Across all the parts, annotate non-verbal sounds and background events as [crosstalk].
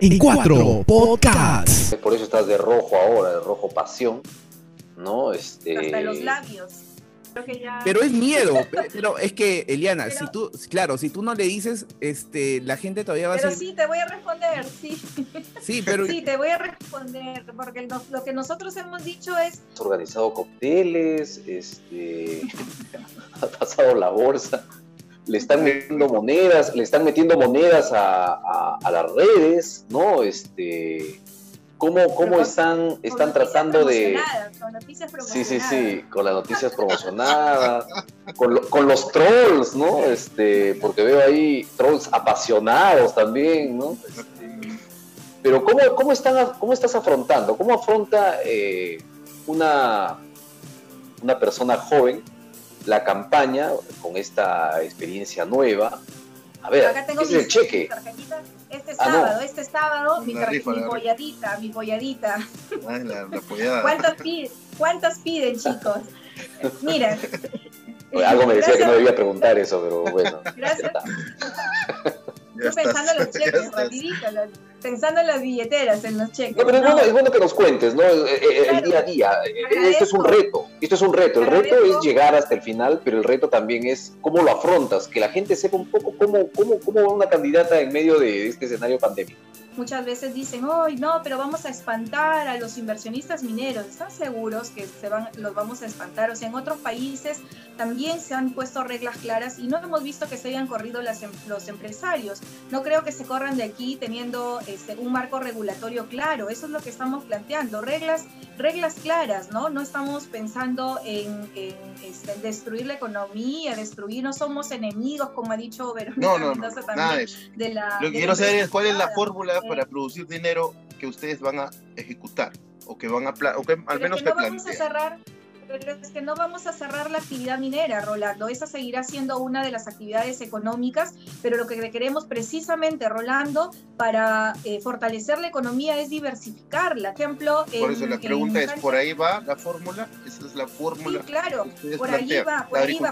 En cuatro podcasts. Por eso estás de rojo ahora, de rojo pasión, ¿no? Este... Hasta los labios. Creo que ya... Pero es miedo, [laughs] pero es que Eliana, pero, si tú, claro, si tú no le dices, este, la gente todavía va pero a decir. sí, te voy a responder, sí. Sí, pero. Sí, te voy a responder, porque lo, lo que nosotros hemos dicho es. Has organizado cócteles, este, [laughs] ha pasado la bolsa, le están metiendo monedas, le están metiendo monedas a, a, a las redes, ¿no? Este, ¿Cómo, cómo están, están tratando de... Con noticias sí, sí, sí, con las noticias promocionadas, con, lo, con, los trolls, ¿no? Este, porque veo ahí trolls apasionados también, ¿no? Este, pero ¿cómo, cómo, están, ¿cómo estás afrontando? ¿Cómo afronta eh, una, una persona joven la campaña con esta experiencia nueva? A ver, Acá tengo ¿qué es el cheque? Este sábado, ah, no. este sábado, mi, rifa, mi polladita, mi polladita. Ay, la, la pollada. ¿Cuántos, piden, ¿Cuántos piden, chicos? Miren. Algo me decía Gracias. que no debía preguntar eso, pero bueno. Gracias. Yo pensando en los cheques, rapidito, pensando en las billeteras, en los cheques. No, pero es, no. bueno, es bueno que nos cuentes, ¿no? El, el día a día. Esto es un reto, esto es un reto. El reto es llegar hasta el final, pero el reto también es cómo lo afrontas, que la gente sepa un poco cómo, cómo, cómo va una candidata en medio de este escenario pandémico. Muchas veces dicen, hoy no, pero vamos a espantar a los inversionistas mineros. ¿Están seguros que se van, los vamos a espantar? O sea, en otros países también se han puesto reglas claras y no hemos visto que se hayan corrido las, los empresarios. No creo que se corran de aquí teniendo este, un marco regulatorio claro. Eso es lo que estamos planteando. Reglas, reglas claras, ¿no? No estamos pensando en, en este, destruir la economía, destruir, no somos enemigos, como ha dicho Verónica no, no, Mendoza no, también. De la, lo que quiero saber es cuál es la fórmula para producir dinero que ustedes van a ejecutar o que van a o que al pero menos es que no vamos a cerrar pero es que no vamos a cerrar la actividad minera, Rolando. Esa seguirá siendo una de las actividades económicas, pero lo que queremos precisamente, Rolando, para eh, fortalecer la economía es diversificarla. Por ejemplo, Por en- eso la en pregunta es, ¿por ahí va la fórmula? Esa es la Sí, fórmula claro, que ustedes por ahí va, por ahí va.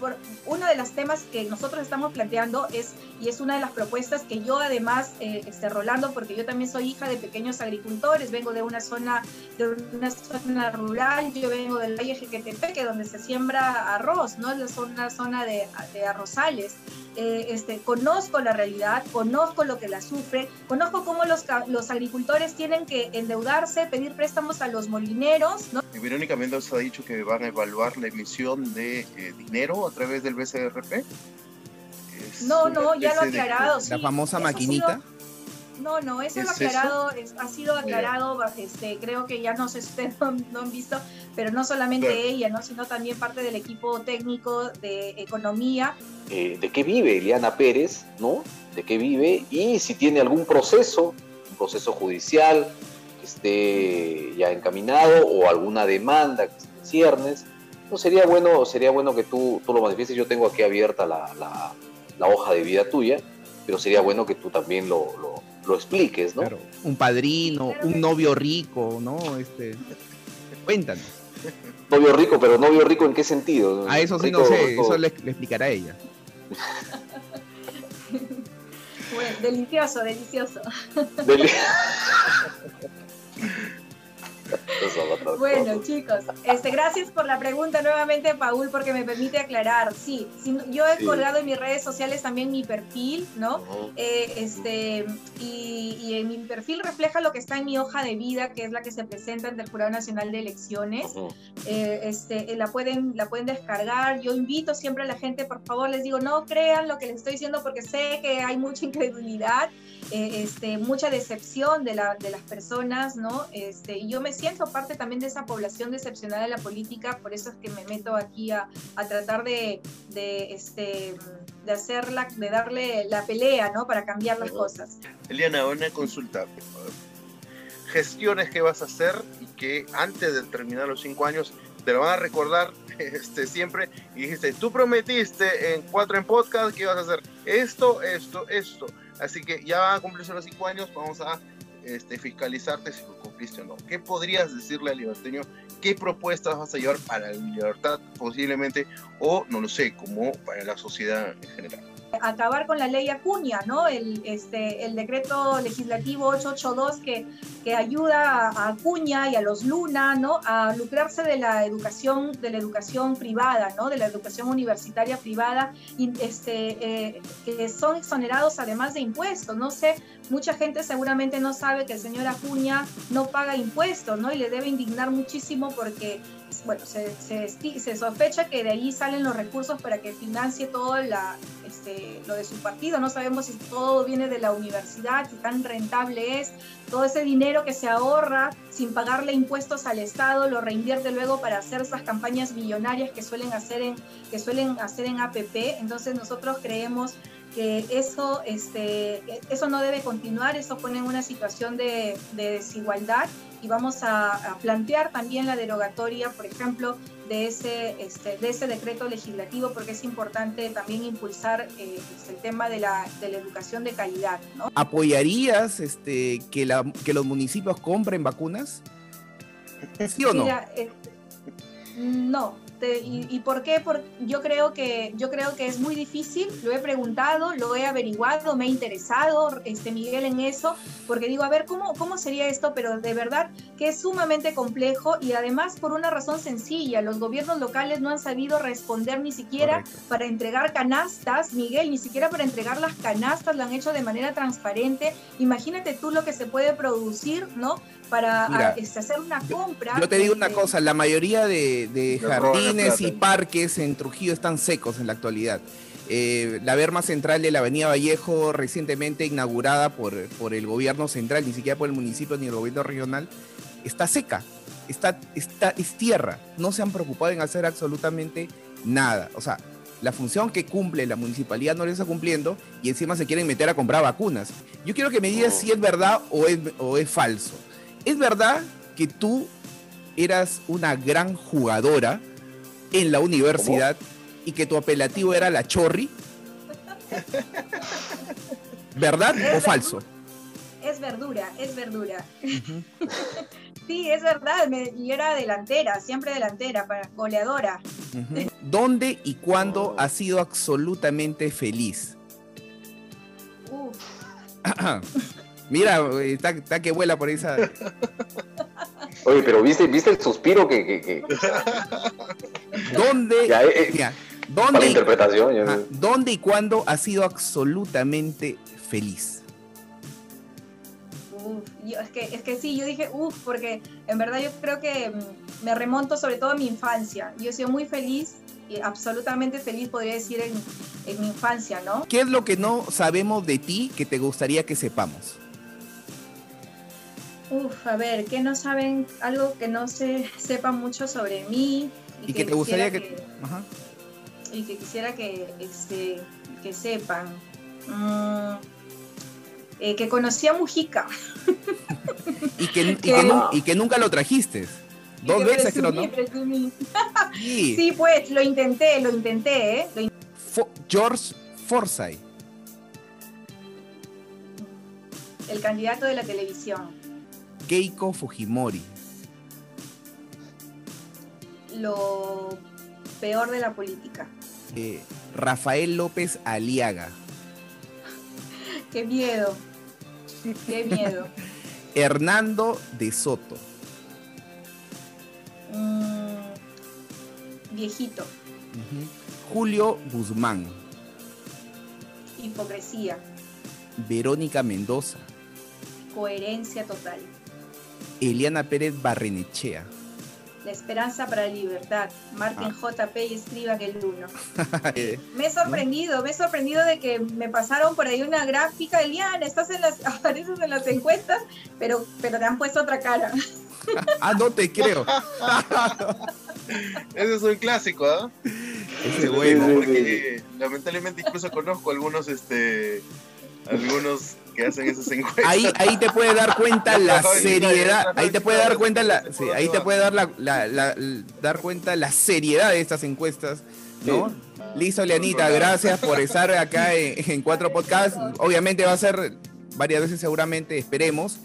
por- uno de los temas que nosotros estamos planteando es, y es una de las propuestas que yo además, eh, este, Rolando, porque yo también soy hija de pequeños agricultores, vengo de una zona, de una zona rural, yo vengo del Valle Jequetepeque, donde se siembra arroz, ¿no? Es una zona de, de arrozales. Eh, este, conozco la realidad, conozco lo que la sufre, conozco cómo los, los agricultores tienen que endeudarse, pedir préstamos a los molineros, ¿no? Y Verónica Mendoza ha dicho que van a evaluar la emisión de eh, dinero a través del BCRP. No, no, ya lo ha aclarado. La sí. famosa Eso ha maquinita. sido- no, no, eso ¿Qué lo es eso? aclarado, es- ha sido aclarado, este, creo que ya no sé si ustedes [laughs] no, no han visto, pero no solamente Claro. ella, ¿no? sino también parte del equipo técnico de economía. Eh, ¿De qué vive Eliana Pérez, no? ¿De qué vive? Y si tiene algún proceso, un proceso judicial que esté ya encaminado o alguna demanda que esté en ciernes, no sería bueno, sería bueno que tú, tú lo manifiestes. Yo tengo aquí abierta la, la- la hoja de vida tuya, pero sería bueno que tú también lo, lo- lo expliques, ¿no? Claro, un padrino, un novio rico, ¿no? Este, cuéntanos. Novio rico, pero novio rico en qué sentido? A eso sí Rico- no sé, rico- eso le, le explicará ella. Bueno, delicioso, delicioso. Del- [laughs] Bueno, chicos, este, gracias por la pregunta nuevamente, Paul, porque me permite aclarar. Sí, sí, yo he Sí. colgado en mis redes sociales también mi perfil, ¿no? Eh, este, y, y en mi perfil refleja lo que está en mi hoja de vida, que es la que se presenta ante el Jurado Nacional de Elecciones. Eh, este, eh, la, pueden, la pueden descargar. Yo invito siempre a la gente, por favor, les digo, no crean lo que les estoy diciendo porque sé que hay mucha incredulidad, eh, este, mucha decepción de, la, de las personas, ¿no? Este, y yo me siento parte también de esa población decepcionada de la política, por eso es que me meto aquí a, a tratar de, de, este, de hacerla, de darle la pelea, ¿no? Para cambiar las cosas. Eliana, una consulta. Gestiones que vas a hacer y que antes de terminar los cinco años te lo van a recordar [laughs] este, siempre. Y dijiste, tú prometiste en cuatro en podcast que ibas a hacer esto, esto, esto. Así que ya van a cumplirse los cinco años, vamos a este, fiscalizarte si lo cumpliste o no. ¿Qué podrías decirle al liberteño? ¿Qué propuestas vas a llevar para la libertad posiblemente? O no lo sé, como para la sociedad en general. Acabar con la ley Acuña, ¿no? El, este, el decreto legislativo 882 que, que ayuda a Acuña y a los Luna, ¿no? A lucrarse de la educación, de la educación privada, ¿no? De la educación universitaria privada, este, eh, que son exonerados además de impuestos. No sé, mucha gente seguramente no sabe que el señor Acuña no paga impuestos, ¿no? Y le debe indignar muchísimo porque bueno, se, se, sospecha que de ahí salen los recursos para que financie todo la, este, lo de su partido. No sabemos si todo viene de la universidad, si tan rentable es. Todo ese dinero que se ahorra sin pagarle impuestos al Estado lo reinvierte luego para hacer esas campañas millonarias que suelen hacer en, que suelen hacer en APP. Entonces nosotros creemos que eso, este, eso no debe continuar, eso pone en una situación de, desigualdad y vamos a, plantear también la derogatoria, por ejemplo, de ese, este, de ese decreto legislativo, porque es importante también impulsar eh, pues, el tema de la, de la, educación de calidad. ¿no? ¿Apoyarías este, que, la, que los municipios compren vacunas? ¿Sí o no? Eh, no, y, por qué? Porque yo creo que yo creo que es muy difícil. Lo he preguntado, lo he averiguado, me ha interesado, este Miguel en eso, porque digo a ver cómo cómo sería esto, pero de verdad que es sumamente complejo y además por una razón sencilla, los gobiernos locales no han sabido responder ni siquiera para entregar canastas, Miguel, ni siquiera para entregar las canastas lo han hecho de manera transparente. Imagínate tú lo que se puede producir, ¿no? para este, hacer una compra. Yo te digo una este, cosa, la mayoría de, jardines y parques en Trujillo están secos en la actualidad. Eh, la verma central de la Avenida Vallejo, recientemente inaugurada por, por el gobierno central, ni siquiera por el municipio ni el gobierno regional, está seca, está, está, es tierra. No se han preocupado en hacer absolutamente nada. O sea, la función que cumple la municipalidad no le está cumpliendo y encima se quieren meter a comprar vacunas. Yo quiero que me digas oh. si es verdad o es, o es falso. ¿Es verdad que tú eras una gran jugadora en la universidad y que tu apelativo era la chorri? ¿Verdad o falso? Es verdura, es verdura. [laughs] sí, es verdad, y era delantera, siempre delantera, para goleadora. ¿Dónde y cuándo has sido absolutamente feliz? Uf. [clears throat] Mira, está, que vuela por esa. Oye, pero viste, viste el suspiro que. que, [laughs] ¿Dónde? Eh, eh, ¿dónde, interpretación, ¿Dónde y cuándo has sido absolutamente feliz? Uf, es, que, es que sí, yo dije, uff, porque en verdad yo creo que mm, me remonto sobre todo a mi infancia. Yo he sido muy feliz y absolutamente feliz, podría decir, en, en mi infancia, ¿no? ¿Qué es lo que no sabemos de ti que te gustaría que sepamos? Uf, a ver, que no saben algo que no se sepa mucho sobre mí. Y, que, te gustaría que... Ajá. Y que quisiera que, este, que sepan. Mm, eh, que conocí a Mujica. y, que, y, [laughs] que, nunca lo trajiste. Dos veces creo, ¿no? [laughs] sí. sí. pues, lo intenté, lo intenté, ¿eh? George Forsyth. El candidato de la televisión. Keiko Fujimori? Lo peor de la política. Eh, Rafael López Aliaga. [laughs] Qué miedo. Qué miedo. [laughs] Hernando de Soto. Mm, viejito. Julio Guzmán. Hipocresía. Verónica Mendoza. Coherencia total. Eliana Pérez Barrenechea. La esperanza para la libertad. Marquen ah. JP y escriban el 1. [laughs] me he sorprendido, me he sorprendido de que me pasaron por ahí una gráfica, Eliana, estás en las, [laughs] apareces en las encuestas, pero, pero te han puesto otra cara. [laughs] ah, no te creo. Ese es un clásico, ¿ah? Ese bueno, porque lamentablemente incluso conozco algunos, este, algunos que hacen esas [laughs] encuestas. Ahí, ahí te puede dar cuenta la [laughs] seriedad, ahí te puede dar cuenta la, sí, ahí te puede dar la, la, dar cuenta la seriedad de estas encuestas, ¿no? Listo, Leanita, gracias por estar [laughs] acá en, Cuatro Podcasts. Obviamente va a ser varias veces seguramente, esperemos.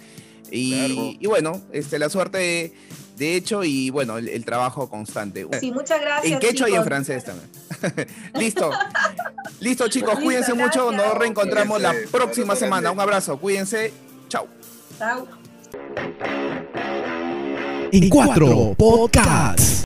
Y, y bueno, este, la suerte de, hecho y bueno, el, trabajo constante. Sí, muchas gracias. En quechua y en francés también. Listo. Listo, chicos, cuídense mucho. Nos reencontramos la próxima semana. Un abrazo, cuídense. Chao. Chao. En cuatro podcasts.